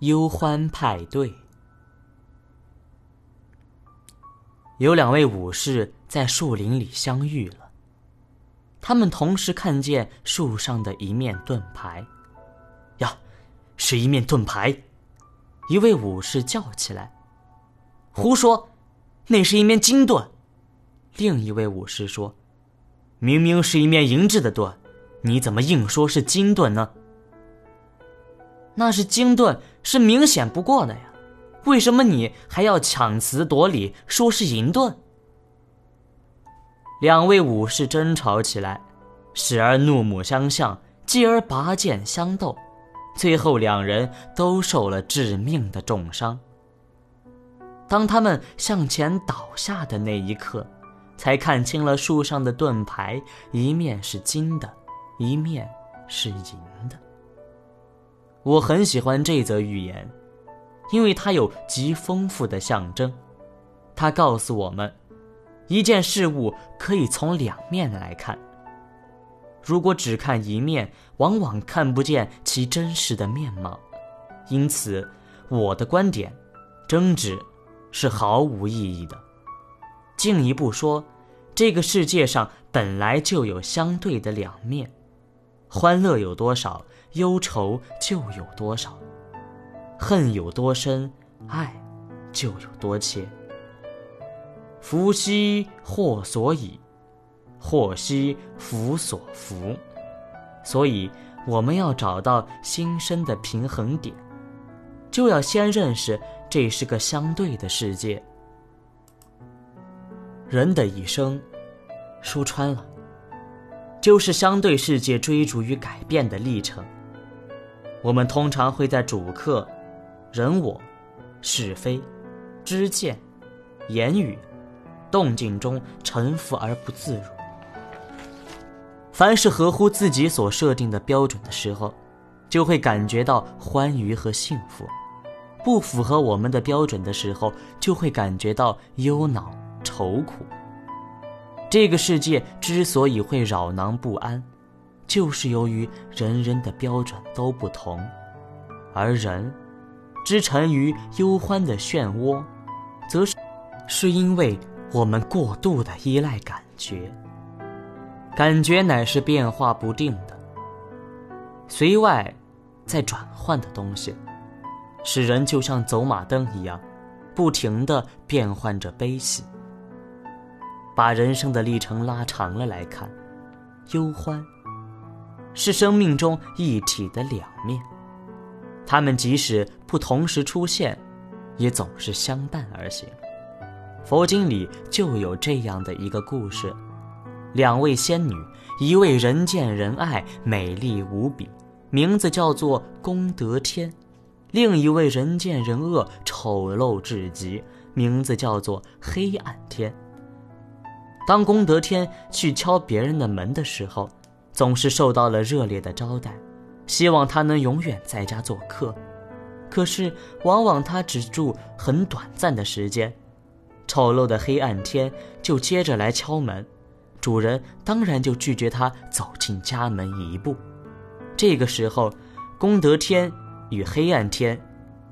忧欢派对。有两位武士在树林里相遇了，他们同时看见树上的一面盾牌。呀，是一面盾牌！一位武士叫起来：“胡说，那是一面金盾！”另一位武士说：“明明是一面银质的盾，你怎么硬说是金盾呢？”那是金盾，是明显不过的呀。为什么你还要强词夺理，说是银盾？两位武士争吵起来，时而怒目相向，继而拔剑相斗，最后两人都受了致命的重伤。当他们向前倒下的那一刻，才看清了树上的盾牌，一面是金的，一面是银的。我很喜欢这则寓言。因为它有极丰富的象征，它告诉我们，一件事物可以从两面来看。如果只看一面，往往看不见其真实的面貌。因此，我的观点，争执是毫无意义的。进一步说，这个世界上本来就有相对的两面，欢乐有多少，忧愁就有多少。恨有多深，爱就有多切。福兮祸所倚，祸兮福所伏。所以，我们要找到心身的平衡点，就要先认识这是个相对的世界。人的一生，说穿了，就是相对世界追逐与改变的历程。我们通常会在主客。人我、是非、知见、言语、动静中沉浮而不自如。凡是合乎自己所设定的标准的时候，就会感觉到欢愉和幸福；不符合我们的标准的时候，就会感觉到忧恼、愁苦。这个世界之所以会扰囊不安，就是由于人人的标准都不同，而人。之沉于忧欢的漩涡，则是是因为我们过度的依赖感觉。感觉乃是变化不定的、随外在转换的东西，使人就像走马灯一样，不停的变换着悲喜。把人生的历程拉长了来看，忧欢是生命中一体的两面。他们即使不同时出现，也总是相伴而行。佛经里就有这样的一个故事：两位仙女，一位人见人爱、美丽无比，名字叫做功德天；另一位人见人恶、丑陋至极，名字叫做黑暗天。当功德天去敲别人的门的时候，总是受到了热烈的招待。希望他能永远在家做客，可是往往他只住很短暂的时间。丑陋的黑暗天就接着来敲门，主人当然就拒绝他走进家门一步。这个时候，功德天与黑暗天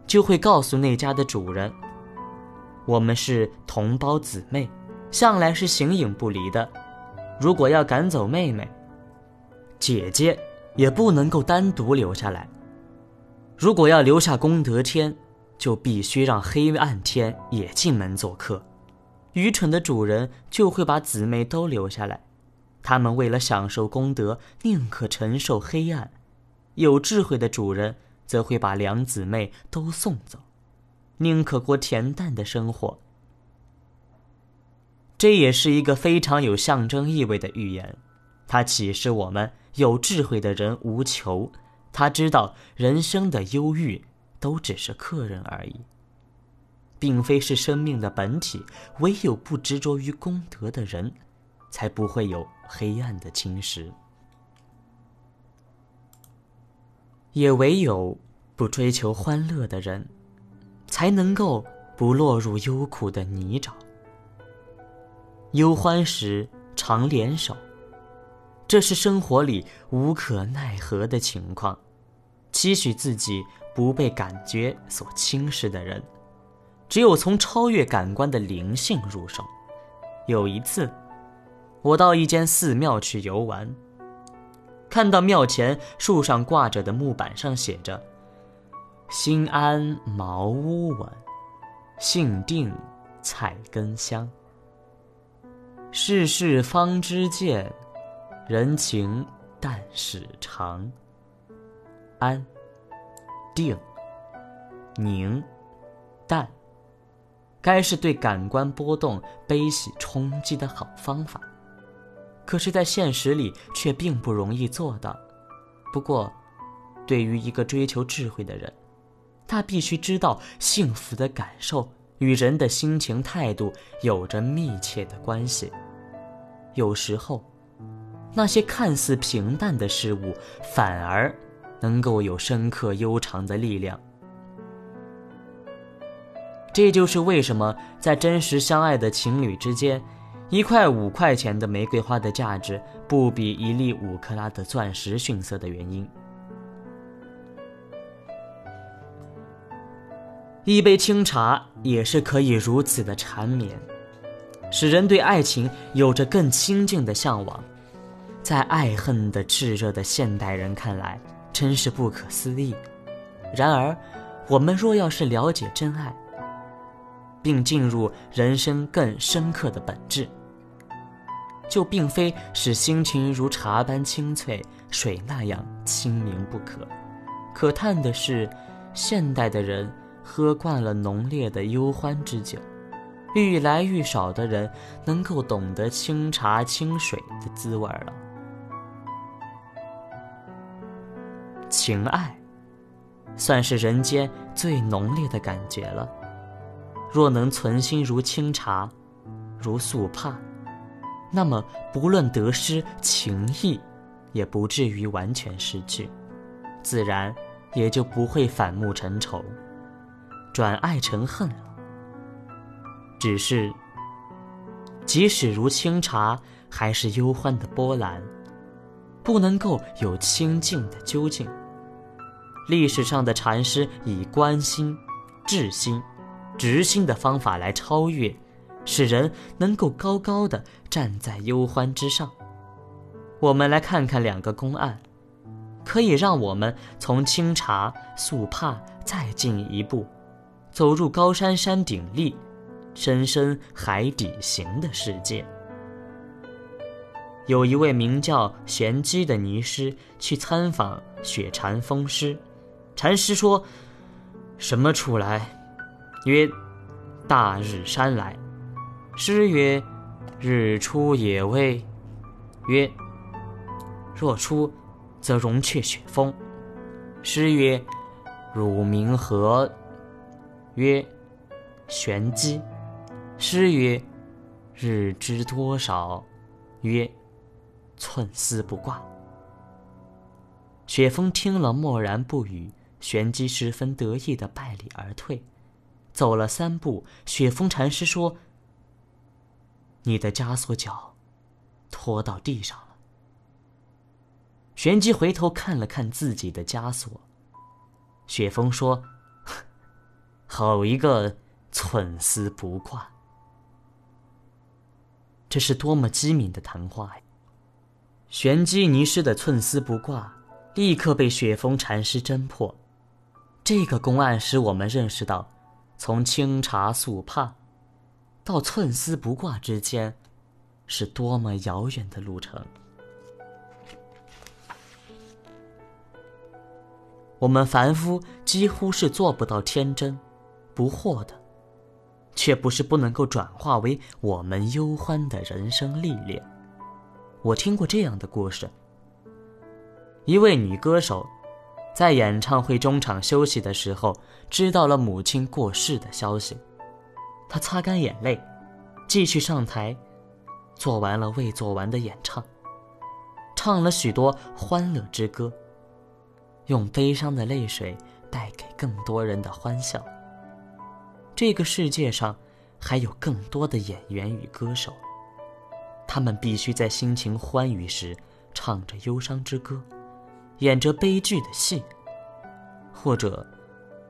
就会告诉那家的主人：“我们是同胞姊妹，向来是形影不离的。如果要赶走妹妹，姐姐。”也不能够单独留下来。如果要留下功德天，就必须让黑暗天也进门做客。愚蠢的主人就会把姊妹都留下来，他们为了享受功德，宁可承受黑暗；有智慧的主人则会把两姊妹都送走，宁可过恬淡的生活。这也是一个非常有象征意味的寓言，它启示我们。有智慧的人无求，他知道人生的忧郁都只是客人而已，并非是生命的本体。唯有不执着于功德的人，才不会有黑暗的侵蚀；也唯有不追求欢乐的人，才能够不落入忧苦的泥沼。忧欢时常联手。这是生活里无可奈何的情况，期许自己不被感觉所轻视的人，只有从超越感官的灵性入手。有一次，我到一间寺庙去游玩，看到庙前树上挂着的木板上写着“心安茅屋稳，性定菜根香”。世事方知见，人情淡始长。安、定、宁、淡，该是对感官波动、悲喜冲击的好方法。可是，在现实里却并不容易做到。不过，对于一个追求智慧的人，他必须知道，幸福的感受与人的心情态度有着密切的关系。有时候，那些看似平淡的事物，反而能够有深刻悠长的力量。这就是为什么在真实相爱的情侣之间，一块五块钱的玫瑰花的价值不比一粒五克拉的钻石逊色的原因。一杯清茶也是可以如此的缠绵。使人对爱情有着更亲近的向往，在爱恨的炽热的现代人看来，真是不可思议。然而，我们若要是了解真爱，并进入人生更深刻的本质，就并非使心情如茶般清脆、水那样清明不可。可叹的是，现代的人喝惯了浓烈的忧欢之酒。愈来愈少的人能够懂得清茶清水的滋味了。情爱，算是人间最浓烈的感觉了。若能存心如清茶，如素帕，那么不论得失，情谊也不至于完全失去，自然也就不会反目成仇，转爱成恨了。只是，即使如清茶，还是忧欢的波澜，不能够有清净的究竟。历史上的禅师以观心、治心、直心的方法来超越，使人能够高高的站在忧欢之上。我们来看看两个公案，可以让我们从清茶、素帕再进一步，走入高山山顶立。深深海底行的世界，有一位名叫玄机的尼师去参访雪禅风师，禅师说：“什么出来？”曰：“大日山来。”师曰：“日出也未。”曰：“若出，则融却雪峰。”师曰：“汝名何？”曰：“玄机。”诗曰：“日知多少？”曰：“寸丝不挂。”雪峰听了，默然不语。玄机十分得意的拜礼而退，走了三步，雪峰禅师说：“你的枷锁脚拖到地上了。”玄机回头看了看自己的枷锁，雪峰说：“好一个寸丝不挂。”这是多么机敏的谈话呀！玄机尼师的寸丝不挂，立刻被雪峰禅师侦破。这个公案使我们认识到，从清茶素帕到寸丝不挂之间，是多么遥远的路程。我们凡夫几乎是做不到天真、不惑的。却不是不能够转化为我们忧欢的人生历练。我听过这样的故事：一位女歌手，在演唱会中场休息的时候，知道了母亲过世的消息。他擦干眼泪，继续上台，做完了未做完的演唱，唱了许多欢乐之歌，用悲伤的泪水带给更多人的欢笑。这个世界上还有更多的演员与歌手，他们必须在心情欢愉时唱着忧伤之歌，演着悲剧的戏，或者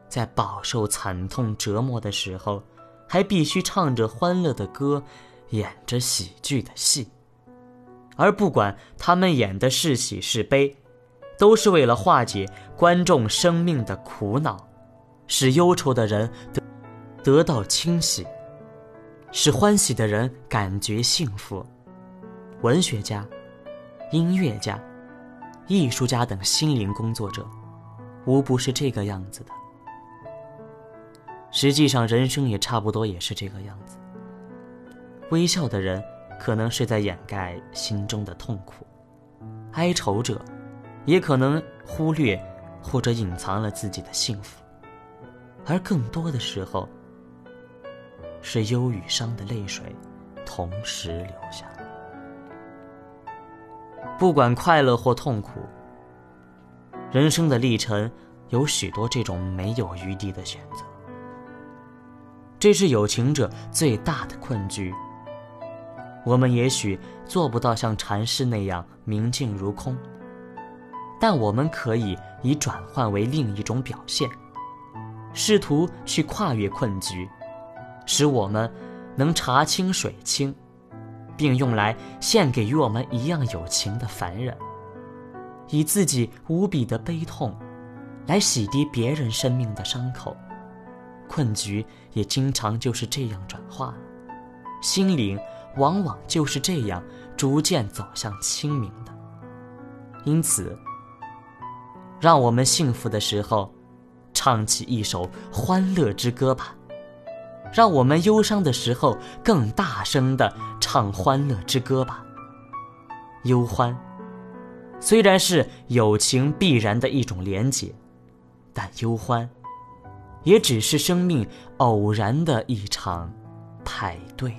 在饱受惨痛折磨的时候，还必须唱着欢乐的歌，演着喜剧的戏。而不管他们演的是喜是悲，都是为了化解观众生命的苦恼，使忧愁的人得得到清洗，使欢喜的人感觉幸福。文学家、音乐家、艺术家等心灵工作者，无不是这个样子的。实际上，人生也差不多也是这个样子。微笑的人。可能是在掩盖心中的痛苦，哀愁者，也可能忽略或者隐藏了自己的幸福，而更多的时候，是忧与伤的泪水同时流下。不管快乐或痛苦，人生的历程有许多这种没有余地的选择，这是有情者最大的困局。我们也许做不到像禅师那样明镜如空，但我们可以以转换为另一种表现，试图去跨越困局，使我们能茶清水清，并用来献给与我们一样有情的凡人，以自己无比的悲痛来洗涤别人生命的伤口。困局也经常就是这样转化，心灵。往往就是这样逐渐走向清明的。因此，让我们幸福的时候，唱起一首欢乐之歌吧；让我们忧伤的时候，更大声的唱欢乐之歌吧。忧欢虽然是友情必然的一种连结，但忧欢也只是生命偶然的一场派对。